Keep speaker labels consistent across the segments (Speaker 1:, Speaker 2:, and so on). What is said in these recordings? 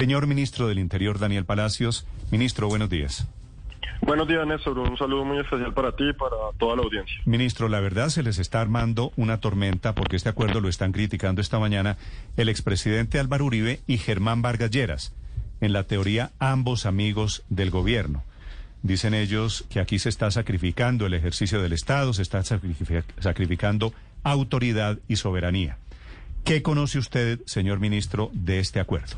Speaker 1: Señor ministro del Interior, Daniel Palacios. Ministro, buenos días.
Speaker 2: Buenos días, Néstor. Un saludo muy especial para ti y para toda la audiencia.
Speaker 1: Ministro, la verdad se les está armando una tormenta porque este acuerdo lo están criticando esta mañana el expresidente Álvaro Uribe y Germán Vargas Lleras. En la teoría, ambos amigos del gobierno. Dicen ellos que aquí se está sacrificando el ejercicio del Estado, se está sacrificando autoridad y soberanía. ¿Qué conoce usted, señor ministro, de este acuerdo?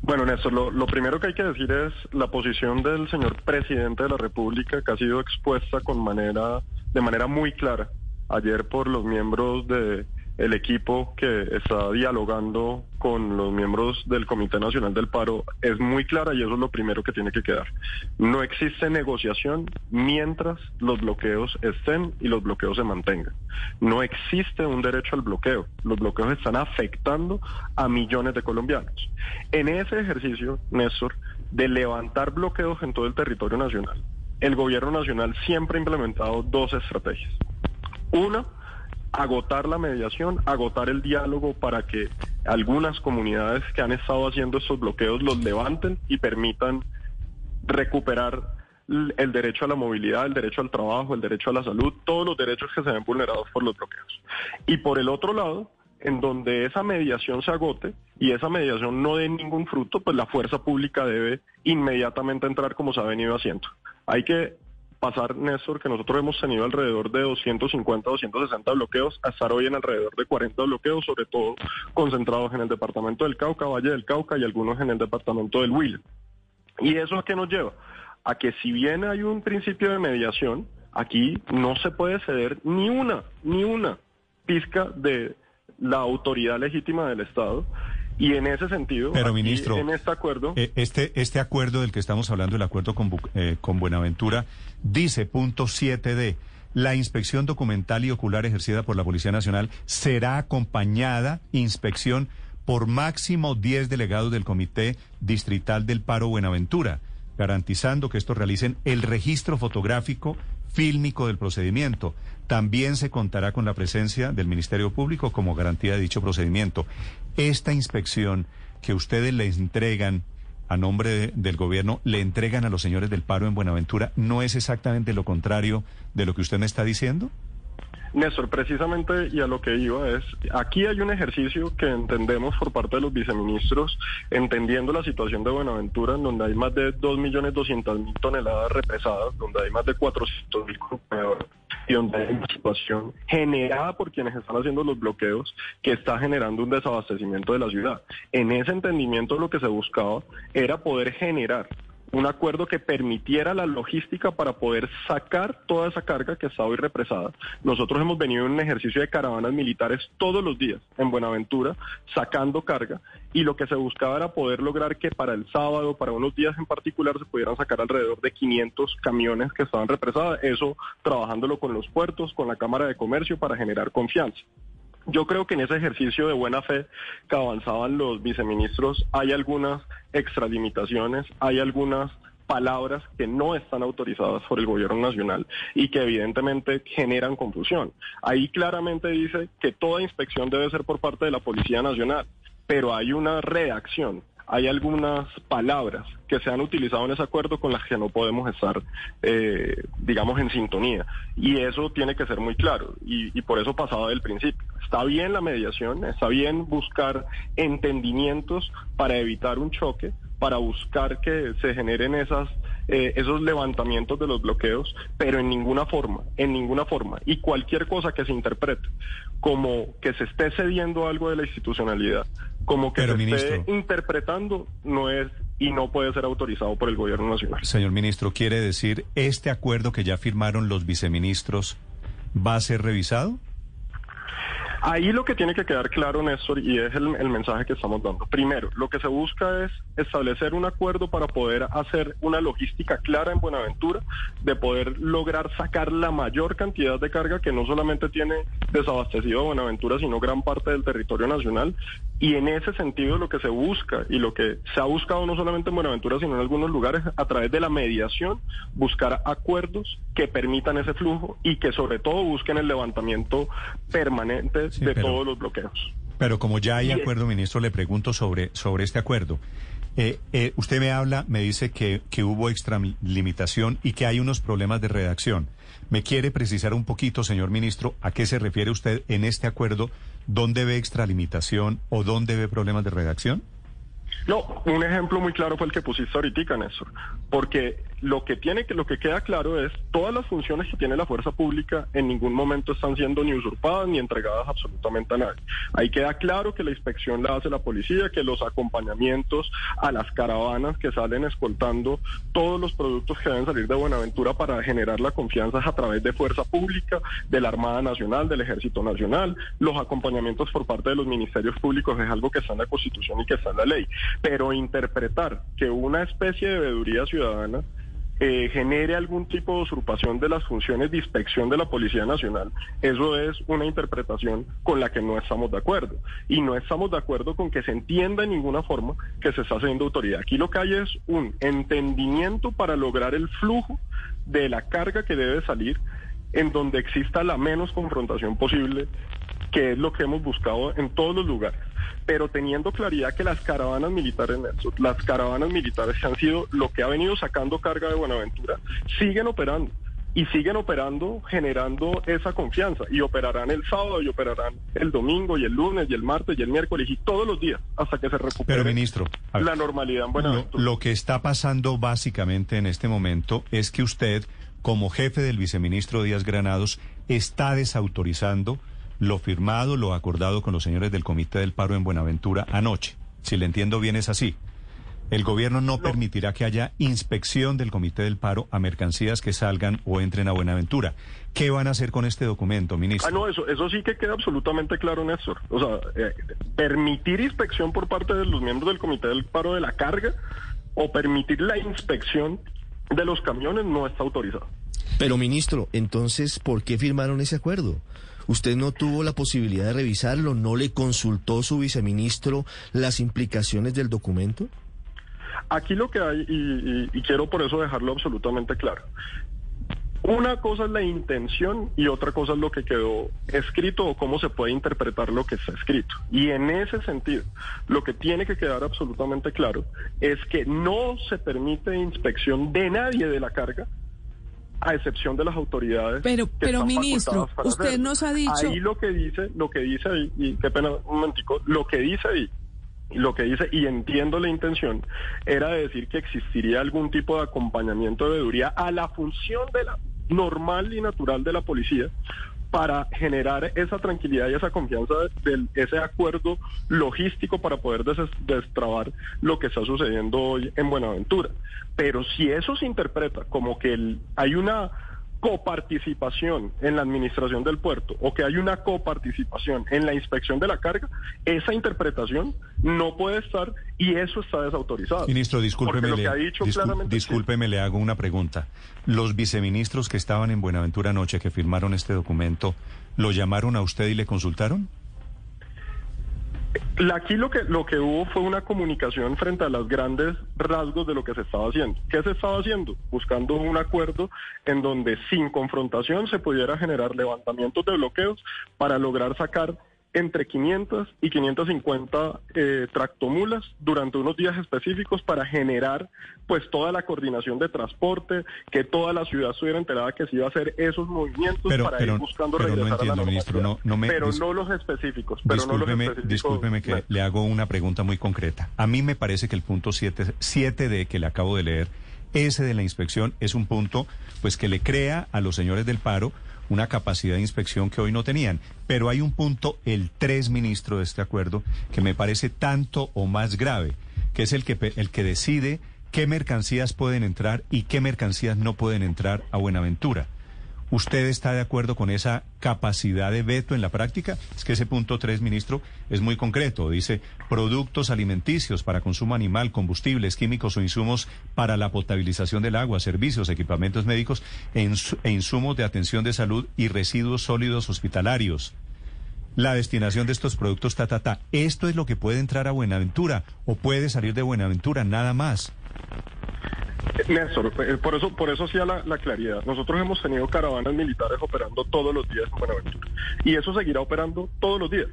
Speaker 2: Bueno, Néstor, lo, primero que hay que decir es la posición del señor presidente de la República que ha sido expuesta con manera, de manera muy clara ayer por los miembros de el equipo que está dialogando con los miembros del Comité Nacional del Paro es muy clara y eso es lo primero que tiene que quedar. No existe negociación mientras los bloqueos estén y los bloqueos se mantengan. No existe un derecho al bloqueo. Los bloqueos están afectando a millones de colombianos. En ese ejercicio, Néstor, de levantar bloqueos en todo el territorio nacional, el gobierno nacional siempre ha implementado dos estrategias. Una, agotar la mediación, agotar el diálogo para que algunas comunidades que han estado haciendo estos bloqueos los levanten y permitan recuperar el derecho a la movilidad, el derecho al trabajo, el derecho a la salud, todos los derechos que se ven vulnerados por los bloqueos. Y por el otro lado, en donde esa mediación se agote y esa mediación no dé ningún fruto, pues la fuerza pública debe inmediatamente entrar como se ha venido haciendo. Hay que pasar, Néstor, que nosotros hemos tenido alrededor de 250, 260 bloqueos, a estar hoy en alrededor de 40 bloqueos, sobre todo concentrados en el departamento del Cauca, Valle del Cauca y algunos en el departamento del Huila. ¿Y eso a qué nos lleva? A que si bien hay un principio de mediación, aquí no se puede ceder ni una, ni una pizca de la autoridad legítima del Estado y en ese sentido,
Speaker 1: Pero, ministro,
Speaker 2: en este acuerdo...
Speaker 1: Eh, este, este acuerdo del que estamos hablando, el acuerdo con, eh, con Buenaventura, dice punto 7D, la inspección documental y ocular ejercida por la Policía Nacional será acompañada, inspección, por máximo 10 delegados del Comité Distrital del Paro Buenaventura, garantizando que estos realicen el registro fotográfico fílmico del procedimiento. También se contará con la presencia del Ministerio Público como garantía de dicho procedimiento. Esta inspección que ustedes les entregan a nombre del gobierno, le entregan a los señores del paro en Buenaventura, ¿no es exactamente lo contrario de lo que usted me está diciendo?
Speaker 2: Néstor, precisamente y a lo que iba es, aquí hay un ejercicio que entendemos por parte de los viceministros, entendiendo la situación de Buenaventura, en donde hay más de 2.200.000 toneladas represadas, donde hay más de 400.000 consumidores y donde hay una situación generada por quienes están haciendo los bloqueos que está generando un desabastecimiento de la ciudad. En ese entendimiento lo que se buscaba era poder generar un acuerdo que permitiera la logística para poder sacar toda esa carga que está hoy represada. Nosotros hemos venido en un ejercicio de caravanas militares todos los días en Buenaventura, sacando carga, y lo que se buscaba era poder lograr que para el sábado, para unos días en particular, se pudieran sacar alrededor de 500 camiones que estaban represadas, eso trabajándolo con los puertos, con la Cámara de Comercio para generar confianza. Yo creo que en ese ejercicio de buena fe que avanzaban los viceministros hay algunas extralimitaciones, hay algunas palabras que no están autorizadas por el gobierno nacional y que evidentemente generan confusión. Ahí claramente dice que toda inspección debe ser por parte de la Policía Nacional, pero hay una reacción hay algunas palabras que se han utilizado en ese acuerdo con las que no podemos estar, eh, digamos, en sintonía. Y eso tiene que ser muy claro. Y, por eso pasaba del principio. Está bien la mediación, está bien buscar entendimientos para evitar un choque, para buscar que se generen esas eh, esos levantamientos de los bloqueos, pero en ninguna forma, en ninguna forma. Y cualquier cosa que se interprete como que se esté cediendo algo de la institucionalidad, como que se esté interpretando, no es y no puede ser autorizado por el gobierno nacional.
Speaker 1: Señor ministro, ¿quiere decir este acuerdo que ya firmaron los viceministros va a ser revisado?
Speaker 2: Ahí lo que tiene que quedar claro, Néstor, y es el, mensaje que estamos dando. Primero, lo que se busca es establecer un acuerdo para poder hacer una logística clara en Buenaventura, de poder lograr sacar la mayor cantidad de carga que no solamente tiene desabastecido Buenaventura, sino gran parte del territorio nacional. Y en ese sentido lo que se busca y lo que se ha buscado no solamente en Buenaventura, sino en algunos lugares, a través de la mediación, buscar acuerdos que permitan ese flujo y que sobre todo busquen el levantamiento permanente de todos los bloqueos.
Speaker 1: Pero como ya hay acuerdo, ministro, le pregunto sobre, sobre este acuerdo. Eh, eh, usted me habla, me dice que, que hubo extralimitación y que hay unos problemas de redacción. ¿Me quiere precisar un poquito, señor ministro, a qué se refiere usted en este acuerdo? ¿Dónde ve extralimitación o dónde ve problemas de redacción?
Speaker 2: No, un ejemplo muy claro fue el que pusiste ahorita, Néstor, porque lo que tiene que lo que queda claro es todas las funciones que tiene la fuerza pública en ningún momento están siendo ni usurpadas ni entregadas absolutamente a nadie. Ahí queda claro que la inspección la hace la policía, que los acompañamientos a las caravanas que salen escoltando todos los productos que deben salir de Buenaventura para generar la confianza es a través de fuerza pública, de la Armada Nacional, del Ejército Nacional, los acompañamientos por parte de los ministerios públicos es algo que está en la Constitución y que está en la ley. Pero interpretar que una especie de veeduría ciudadana eh, genere algún tipo de usurpación de las funciones de inspección de la Policía Nacional, eso es una interpretación con la que no estamos de acuerdo. Y no estamos de acuerdo con que se entienda en ninguna forma que se está haciendo autoridad. Aquí lo que hay es un entendimiento para lograr el flujo de la carga que debe salir en donde exista la menos confrontación posible, que es lo que hemos buscado en todos los lugares pero teniendo claridad que las caravanas militares, las caravanas militares que han sido lo que ha venido sacando carga de Buenaventura, siguen operando y siguen operando generando esa confianza y operarán el sábado y operarán el domingo y el lunes y el martes y el miércoles y todos los días hasta que se recupere
Speaker 1: ministro,
Speaker 2: la normalidad en Buenaventura.
Speaker 1: Lo, lo que está pasando básicamente en este momento es que usted, como jefe del viceministro Díaz Granados, está desautorizando lo firmado, lo acordado con los señores del Comité del Paro en Buenaventura anoche. Si le entiendo bien es así. El gobierno no, permitirá que haya inspección del Comité del Paro a mercancías que salgan o entren a Buenaventura. ¿Qué van a hacer con este documento, ministro?
Speaker 2: Ah, no, eso, eso sí que queda absolutamente claro, Néstor. O sea, eh, permitir inspección por parte de los miembros del Comité del Paro de la carga o permitir la inspección de los camiones no está autorizado.
Speaker 3: Pero, ministro, entonces, ¿por qué firmaron ese acuerdo? ¿Usted no tuvo la posibilidad de revisarlo? ¿No le consultó su viceministro las implicaciones del documento?
Speaker 2: Aquí lo que hay, y, quiero por eso dejarlo absolutamente claro, una cosa es la intención y otra cosa es lo que quedó escrito o cómo se puede interpretar lo que está escrito. Y en ese sentido, lo que tiene que quedar absolutamente claro es que no se permite inspección de nadie de la carga a excepción de las autoridades.
Speaker 4: Pero, pero ministro, usted nos ha dicho.
Speaker 2: Ahí lo que dice, lo que dice ahí, y qué pena, un momentico, lo que dice ahí, lo que dice, y entiendo la intención, era decir que existiría algún tipo de acompañamiento de veeduría a la función de la normal y natural de la policía para generar esa tranquilidad y esa confianza de, ese acuerdo logístico para poder destrabar lo que está sucediendo hoy en Buenaventura. Pero si eso se interpreta como que hay una coparticipación en la administración del puerto o que hay una coparticipación en la inspección de la carga, esa interpretación no puede estar y eso está desautorizado.
Speaker 1: Ministro, discúlpeme, le, discúlpeme, le hago una pregunta. Los viceministros que estaban en Buenaventura anoche, que firmaron este documento, ¿lo llamaron a usted y le consultaron?
Speaker 2: Aquí lo que, lo que hubo fue una comunicación frente a los grandes rasgos de lo que se estaba haciendo. ¿Qué se estaba haciendo? Buscando un acuerdo en donde sin confrontación se pudiera generar levantamientos de bloqueos para lograr sacar entre 500 y 550 eh, tractomulas durante unos días específicos para generar pues toda la coordinación de transporte, que toda la ciudad estuviera enterada que se iba a hacer esos movimientos para ir buscando regresar a la
Speaker 1: ministro, no, no me,
Speaker 2: pero no los específicos.
Speaker 1: Pero discúlpeme, que le hago una pregunta muy concreta. A mí me parece que el punto 7, 7 de que le acabo de leer, ese de la inspección, es un punto pues que le crea a los señores del paro una capacidad de inspección que hoy no tenían. Pero hay un punto, el 3 ministro de este acuerdo, que me parece tanto o más grave, que es el que, el que decide qué mercancías pueden entrar y qué mercancías no pueden entrar a Buenaventura. ¿Usted está de acuerdo con esa capacidad de veto en la práctica? Es que ese punto 3, ministro, es muy concreto. Dice productos alimenticios para consumo animal, combustibles, químicos o insumos para la potabilización del agua, servicios, equipamientos médicos e, e insumos de atención de salud y residuos sólidos hospitalarios. La destinación de estos productos, ta, ta, ta. ¿Esto es lo que puede entrar a Buenaventura o puede salir de Buenaventura? Nada más.
Speaker 2: Néstor, eh, por eso, por eso hacía la, la, claridad. Nosotros hemos tenido caravanas militares operando todos los días en Buenaventura. Y eso seguirá operando todos los días.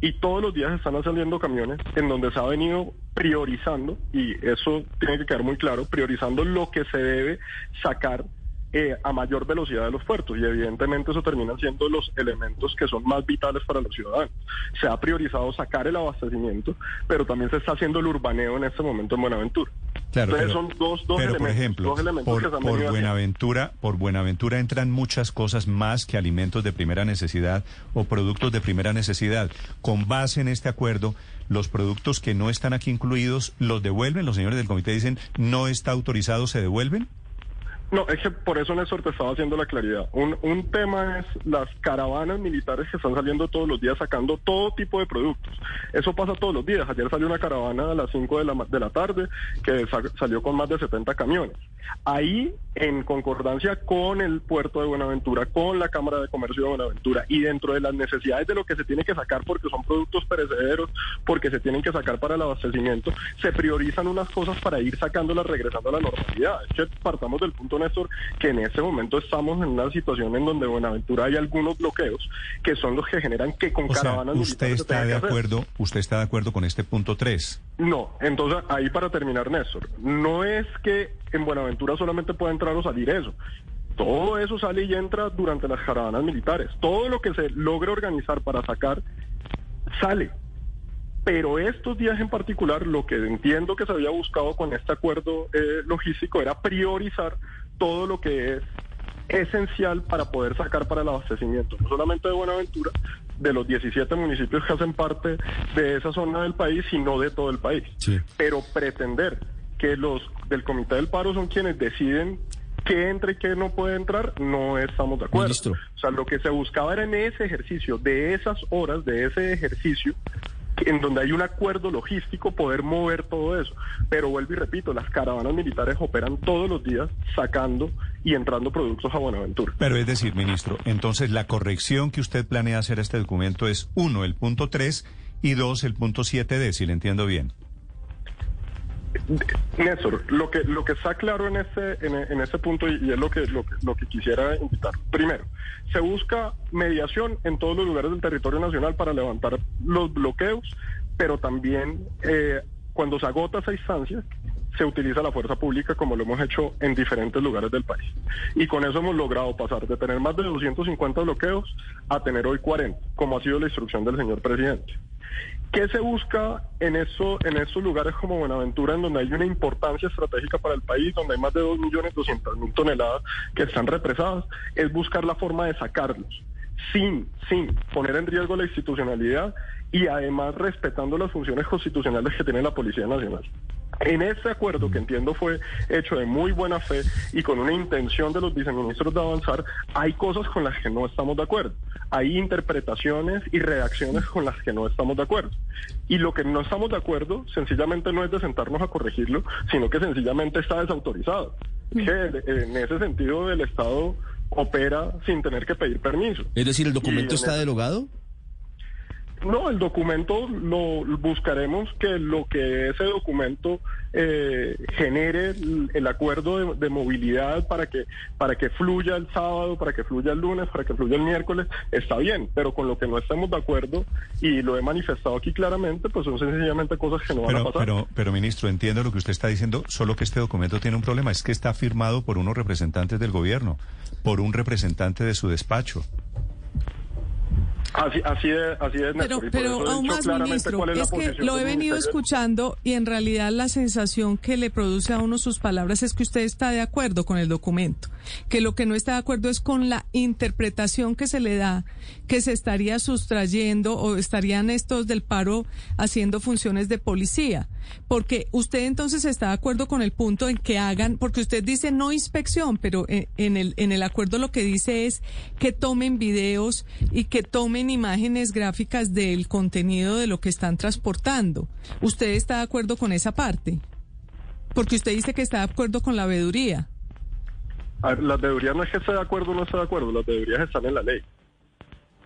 Speaker 2: Y todos los días están saliendo camiones en donde se ha venido priorizando, y eso tiene que quedar muy claro, priorizando lo que se debe sacar eh, a mayor velocidad de los puertos y evidentemente eso terminan siendo los elementos que son más vitales para los ciudadanos. Se ha priorizado sacar el abastecimiento, pero también se está haciendo el urbaneo en este momento en Buenaventura.
Speaker 1: Claro, Entonces son dos, dos elementos, por ejemplo, por, Buenaventura, por Buenaventura entran muchas cosas más que alimentos de primera necesidad o productos de primera necesidad. Con base en este acuerdo, los productos que no están aquí incluidos los devuelven. Los señores del comité dicen no está autorizado, se devuelven.
Speaker 2: No, es que por eso Néstor te estaba haciendo la claridad. Un, un tema es las caravanas militares que están saliendo todos los días sacando todo tipo de productos. Eso pasa todos los días. Ayer salió una caravana a las 5 de la, de la tarde que salió con más de 70 camiones. Ahí, en concordancia con el puerto de Buenaventura, con la Cámara de Comercio de Buenaventura y dentro de las necesidades de lo que se tiene que sacar porque son productos perecederos, porque se tienen que sacar para el abastecimiento, se priorizan unas cosas para ir sacándolas regresando a la normalidad. Es que partamos del punto Néstor, que en este momento estamos en una situación en donde Buenaventura hay algunos bloqueos que son los que generan que con caravanas
Speaker 1: usted está de acuerdo, usted está de acuerdo con este punto 3.
Speaker 2: No, entonces ahí para terminar Néstor, no es que en Buenaventura solamente pueda entrar o salir eso. Todo eso sale y entra durante las caravanas militares. Todo lo que se logre organizar para sacar sale. Pero estos días en particular, lo que entiendo que se había buscado con este acuerdo eh, logístico era priorizar todo lo que es esencial para poder sacar para el abastecimiento, no solamente de Buenaventura, de los 17 municipios que hacen parte de esa zona del país, sino de todo el país. Pero pretender que los del Comité del Paro son quienes deciden qué entra y qué no puede entrar, no estamos de acuerdo. O sea, lo que se buscaba era en ese ejercicio, de esas horas, de ese ejercicio, en donde hay un acuerdo logístico poder mover todo eso. Pero vuelvo y repito, las caravanas militares operan todos los días sacando y entrando productos a Buenaventura.
Speaker 1: Pero es decir, ministro, entonces la corrección que usted planea hacer a este documento es, uno, el punto 3 y dos, el punto 7D, si le entiendo bien.
Speaker 2: Néstor, lo que lo que está claro en ese en, ese punto y, es lo que, lo que quisiera invitar. Primero, se busca mediación en todos los lugares del territorio nacional para levantar los bloqueos, pero también eh, cuando se agota esa instancia se utiliza la fuerza pública como lo hemos hecho en diferentes lugares del país. Y con eso hemos logrado pasar de tener más de 250 bloqueos a tener hoy 40, como ha sido la instrucción del señor presidente. ¿Qué se busca en, eso, en esos lugares como Buenaventura, en donde hay una importancia estratégica para el país, donde hay más de 2.200.000 toneladas que están represadas? Es buscar la forma de sacarlos, sin, sin poner en riesgo la institucionalidad y además respetando las funciones constitucionales que tiene la Policía Nacional. En ese acuerdo, que entiendo fue hecho de muy buena fe y con una intención de los viceministros de avanzar, hay cosas con las que no estamos de acuerdo. Hay interpretaciones y reacciones con las que no estamos de acuerdo. Y lo que no estamos de acuerdo, sencillamente no es de sentarnos a corregirlo, sino que sencillamente está desautorizado. Mm. Que en ese sentido el Estado opera sin tener que pedir permiso.
Speaker 3: Es decir, ¿el documento está derogado?
Speaker 2: No, el documento lo buscaremos que lo que ese documento eh, genere el, acuerdo de, movilidad para que para que fluya el sábado, para que fluya el lunes, para que fluya el miércoles, está bien, pero con lo que no estemos de acuerdo y lo he manifestado aquí claramente, pues son sencillamente cosas que no
Speaker 1: van
Speaker 2: a pasar.
Speaker 1: Pero, pero ministro, entiendo lo que usted está diciendo, solo que este documento tiene un problema, es que está firmado por unos representantes del gobierno, por un representante de su despacho.
Speaker 2: Así, así es, así es.
Speaker 4: Pero, pero aún más, ministro, es, que lo he venido escuchando y en realidad la sensación que le produce a uno sus palabras es que usted está de acuerdo con el documento, que lo que no está de acuerdo es con la interpretación que se le da, que se estaría sustrayendo o estarían estos del paro haciendo funciones de policía. Porque usted entonces está de acuerdo con el punto en que hagan, porque usted dice no inspección, pero en el, en el acuerdo lo que dice es que tomen videos y que tomen imágenes gráficas del contenido de lo que están transportando. ¿Usted está de acuerdo con esa parte? Porque usted dice que está de acuerdo con la veeduría.
Speaker 2: Las veedurías no es que esté de acuerdo o no esté de acuerdo, las veedurías están en la ley.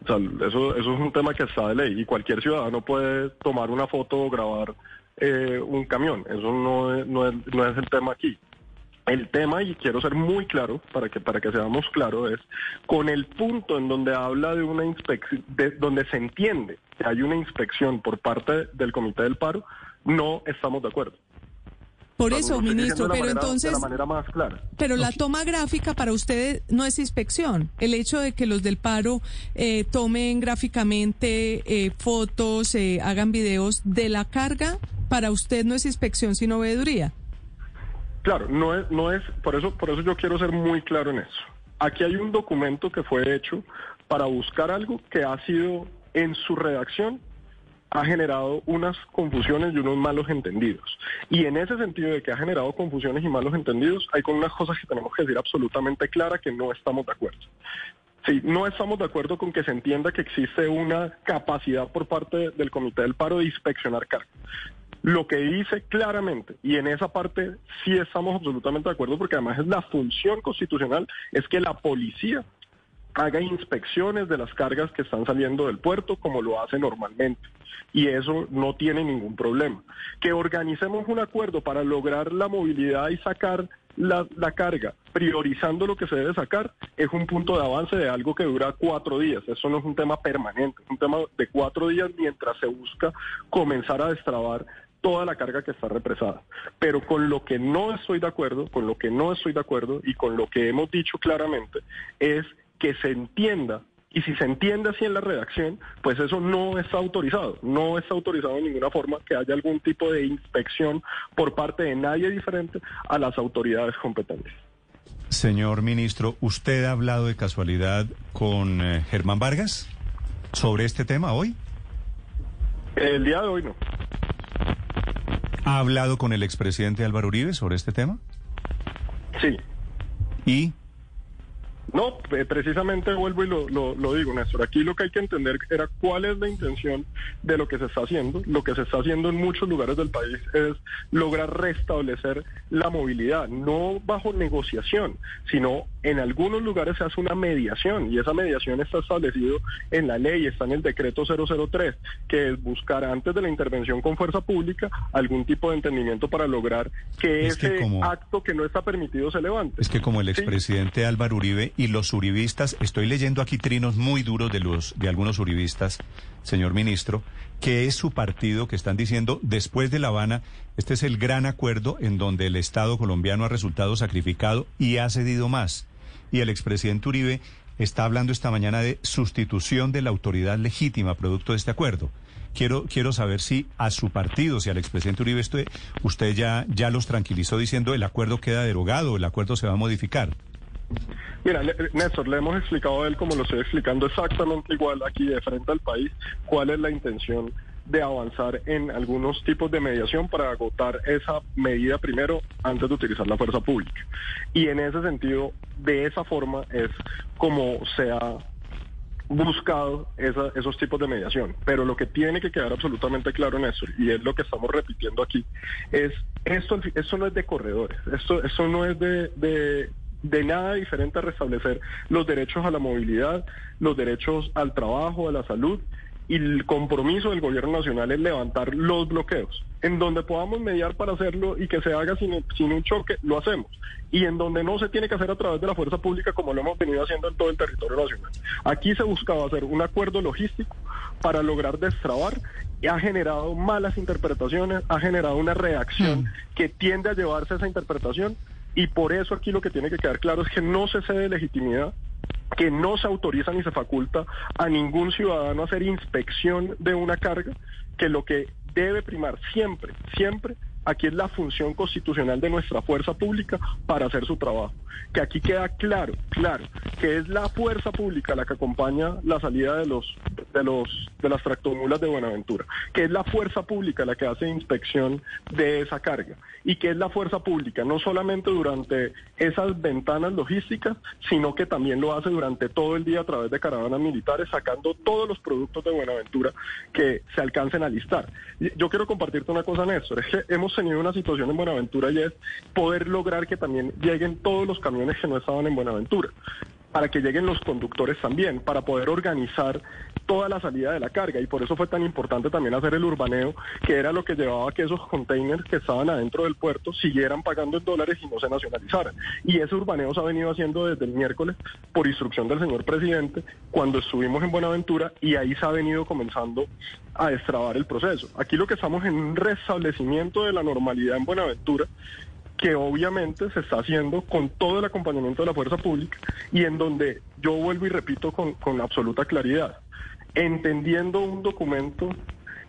Speaker 2: O sea, eso, eso es un tema que está de ley y cualquier ciudadano puede tomar una foto o grabar eh, un camión. Eso no es, no, es, no es el tema aquí. El tema, y quiero ser muy claro para que, para que seamos claros, es con el punto en donde habla de una inspección, donde se entiende que hay una inspección por parte del Comité del Paro, no estamos de acuerdo.
Speaker 4: Por eso, ministro, pero entonces...
Speaker 2: De la manera más clara.
Speaker 4: Pero la toma gráfica para usted no es inspección. El hecho de que los del paro eh, tomen gráficamente eh, fotos, eh, hagan videos de la carga, para usted no es inspección, sino veeduría.
Speaker 2: Claro, no es, no es, por eso, por eso yo quiero ser muy claro en eso. Aquí hay un documento que fue hecho para buscar algo que ha sido en su redacción ha generado unas confusiones y unos malos entendidos. Y en ese sentido de que ha generado confusiones y malos entendidos, hay con unas cosas que tenemos que decir absolutamente claras que no estamos de acuerdo. Sí, no estamos de acuerdo con que se entienda que existe una capacidad por parte del Comité del Paro de inspeccionar cargas. Lo que dice claramente, y en esa parte sí estamos absolutamente de acuerdo, porque además es la función constitucional, es que la policía haga inspecciones de las cargas que están saliendo del puerto como lo hace normalmente. Y eso no tiene ningún problema. Que organicemos un acuerdo para lograr la movilidad y sacar la, carga, priorizando lo que se debe sacar, es un punto de avance de algo que dura cuatro días. Eso no es un tema permanente, es un tema de cuatro días mientras se busca comenzar a destrabar toda la carga que está represada. Pero con lo que no estoy de acuerdo, con lo que no estoy de acuerdo y con lo que hemos dicho claramente es que se entienda, y si se entiende así en la redacción, pues eso no está autorizado, no está autorizado en ninguna forma que haya algún tipo de inspección por parte de nadie diferente a las autoridades competentes.
Speaker 1: Señor ministro, ¿usted ha hablado de casualidad con eh, Germán Vargas sobre este tema hoy?
Speaker 2: El día de hoy no.
Speaker 1: ¿Ha hablado con el expresidente Álvaro Uribe sobre este tema?
Speaker 2: Sí.
Speaker 1: ¿Y
Speaker 2: no, precisamente vuelvo y lo, lo, digo, Néstor. Aquí lo que hay que entender era cuál es la intención de lo que se está haciendo. Lo que se está haciendo en muchos lugares del país es lograr restablecer la movilidad, no bajo negociación, sino en algunos lugares se hace una mediación y esa mediación está establecido en la ley, está en el decreto 003, que es buscar antes de la intervención con fuerza pública algún tipo de entendimiento para lograr que ese acto que no está permitido se levante.
Speaker 1: Es que como el expresidente Álvaro Uribe y los uribistas, estoy leyendo aquí trinos muy duros de los de algunos uribistas, señor ministro, que es su partido que están diciendo después de La Habana, este es el gran acuerdo en donde el Estado colombiano ha resultado sacrificado y ha cedido más. Y el expresidente Uribe está hablando esta mañana de sustitución de la autoridad legítima producto de este acuerdo. Quiero, quiero saber si a su partido, si al expresidente Uribe, usted ya, ya los tranquilizó diciendo el acuerdo queda derogado, el acuerdo se va a modificar.
Speaker 2: Mira, Néstor, le hemos explicado a él, como lo estoy explicando exactamente igual aquí de frente al país, cuál es la intención de avanzar en algunos tipos de mediación para agotar esa medida primero antes de utilizar la fuerza pública. Y en ese sentido, de esa forma es como se ha buscado esos tipos de mediación. Pero lo que tiene que quedar absolutamente claro, Néstor, y es lo que estamos repitiendo aquí, es esto, esto no es de corredores, esto, esto no es de nada diferente a restablecer los derechos a la movilidad, los derechos al trabajo, a la salud y el compromiso del gobierno nacional es levantar los bloqueos. En donde podamos mediar para hacerlo y que se haga sin, sin, un choque, lo hacemos. Y en donde no se tiene que hacer a través de la fuerza pública como lo hemos venido haciendo en todo el territorio nacional. Aquí se buscaba hacer un acuerdo logístico para lograr destrabar y ha generado malas interpretaciones, ha generado una reacción mm. que tiende a llevarse a esa interpretación y por eso aquí lo que tiene que quedar claro es que no se cede legitimidad que no se autoriza ni se faculta a ningún ciudadano a hacer inspección de una carga, que lo que debe primar siempre, siempre Aquí es la función constitucional de nuestra fuerza pública para hacer su trabajo. Que aquí queda claro, claro, que es la fuerza pública la que acompaña la salida de los de los de las tractomulas de Buenaventura, que es la fuerza pública la que hace inspección de esa carga y que es la fuerza pública no solamente durante esas ventanas logísticas, sino que también lo hace durante todo el día a través de caravanas militares sacando todos los productos de Buenaventura que se alcancen a listar. Yo quiero compartirte una cosa, Néstor, es que hemos tenido una situación en Buenaventura y es poder lograr que también lleguen todos los camiones que no estaban en Buenaventura. para que lleguen los conductores también, para poder organizar toda la salida de la carga. Y por eso fue tan importante también hacer el urbaneo, que era lo que llevaba a que esos containers que estaban adentro del puerto siguieran pagando en dólares y no se nacionalizaran. Y ese urbaneo se ha venido haciendo desde el miércoles por instrucción del señor presidente cuando estuvimos en Buenaventura y ahí se ha venido comenzando a destrabar el proceso. Aquí lo que estamos en un restablecimiento de la normalidad en Buenaventura que obviamente se está haciendo con todo el acompañamiento de la fuerza pública y en donde yo vuelvo y repito con, con absoluta claridad, entendiendo un documento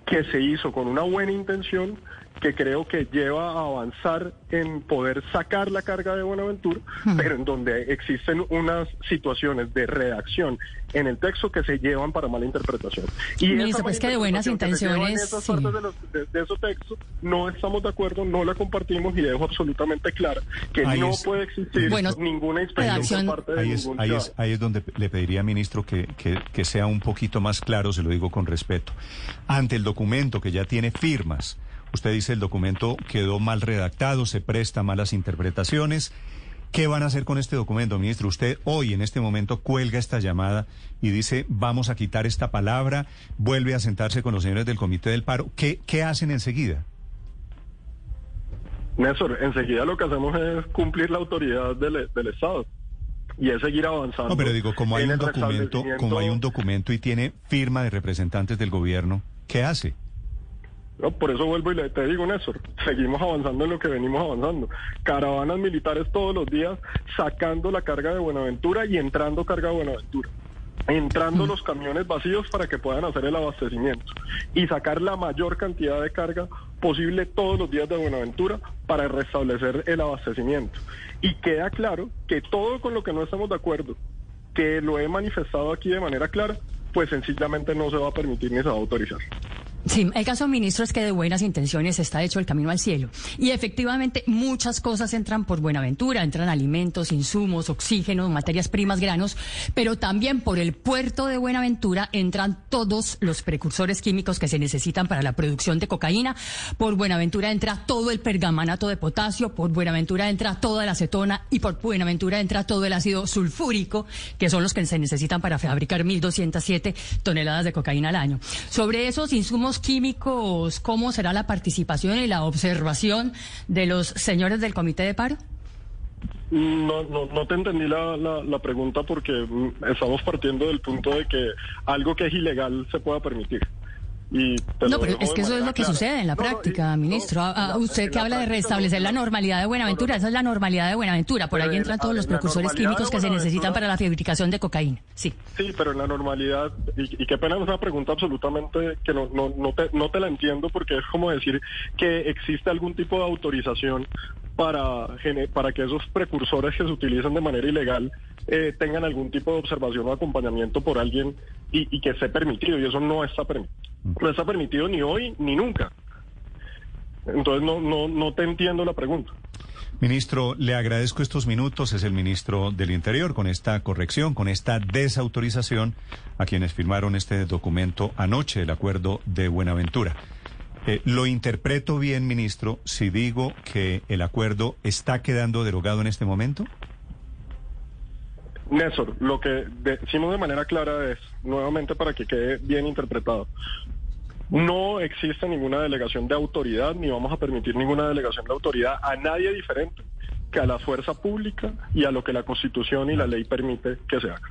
Speaker 2: que se hizo con una buena intención, que creo que lleva a avanzar en poder sacar la carga de Buenaventura, hmm. pero en donde existen unas situaciones de redacción en el texto que se llevan para mala interpretación.
Speaker 5: Y pues que de buenas intenciones.
Speaker 2: esas partes de, esos textos no estamos de acuerdo, no la compartimos y dejo absolutamente clara que no puede existir ninguna inspección por parte de
Speaker 1: ahí
Speaker 2: ningún
Speaker 1: ahí es, ahí es donde le pediría, ministro, que, que, que sea un poquito más claro, se lo digo con respeto. Ante el documento que ya tiene firmas, Usted dice el documento quedó mal redactado, se presta malas interpretaciones. ¿Qué van a hacer con este documento, ministro? Usted hoy, en este momento, cuelga esta llamada y dice, vamos a quitar esta palabra, vuelve a sentarse con los señores del Comité del Paro. ¿Qué, qué hacen enseguida?
Speaker 2: Néstor, enseguida lo que hacemos es cumplir la autoridad del, del Estado y es seguir avanzando.
Speaker 1: No, pero digo, como hay un documento, como hay un documento y tiene firma de representantes del gobierno, ¿qué hace?
Speaker 2: Por eso vuelvo y le, te digo, Néstor, seguimos avanzando en lo que venimos avanzando. Caravanas militares todos los días sacando la carga de Buenaventura y entrando carga de Buenaventura. Entrando los camiones vacíos para que puedan hacer el abastecimiento y sacar la mayor cantidad de carga posible todos los días de Buenaventura para restablecer el abastecimiento. Y queda claro que todo con lo que no estamos de acuerdo, que lo he manifestado aquí de manera clara, pues sencillamente no se va a permitir ni se va a autorizar.
Speaker 5: Sí, el caso, ministro, es que de buenas intenciones está hecho el camino al cielo. Y efectivamente muchas cosas entran por Buenaventura, entran alimentos, insumos, oxígeno, materias primas, granos, pero también por el puerto de Buenaventura entran todos los precursores químicos que se necesitan para la producción de cocaína. Por Buenaventura entra todo el pergamanato de potasio, por Buenaventura entra toda la acetona y por Buenaventura entra todo el ácido sulfúrico, que son los que se necesitan para fabricar 1.207 toneladas de cocaína al año. Sobre esos insumos químicos, ¿cómo será la participación y la observación de los señores del comité de paro?
Speaker 2: No, no, no te entendí la, la, pregunta porque mm, estamos partiendo del punto de que algo que es ilegal se pueda permitir.
Speaker 5: Y no, pero es que eso es lo que sucede en la práctica, ministro. Ah, usted que habla de restablecer la normalidad de Buenaventura, esa es la normalidad de Buenaventura. Por ahí entran todos los precursores químicos que se necesitan para la fabricación de cocaína. Sí.
Speaker 2: Sí, pero en la normalidad, y, qué pena es una pregunta absolutamente que no, no, no, te, no te la entiendo porque es como decir que existe algún tipo de autorización para, para que esos precursores que se utilizan de manera ilegal eh, tengan algún tipo de observación o acompañamiento por alguien y, y que esté permitido, y eso no está permitido. No está permitido ni hoy ni nunca. Entonces no, no, no te entiendo la pregunta.
Speaker 1: Ministro, le agradezco estos minutos. Es el ministro del Interior con esta corrección, con esta desautorización a quienes firmaron este documento anoche, el acuerdo de Buenaventura. Eh, ¿Lo interpreto bien, ministro, si digo que el acuerdo está quedando derogado en este momento?
Speaker 2: Néstor, lo que decimos de manera clara es, nuevamente para que quede bien interpretado, no existe ninguna delegación de autoridad ni vamos a permitir ninguna delegación de autoridad a nadie diferente que a la fuerza pública y a lo que la Constitución y la ley permite que se haga.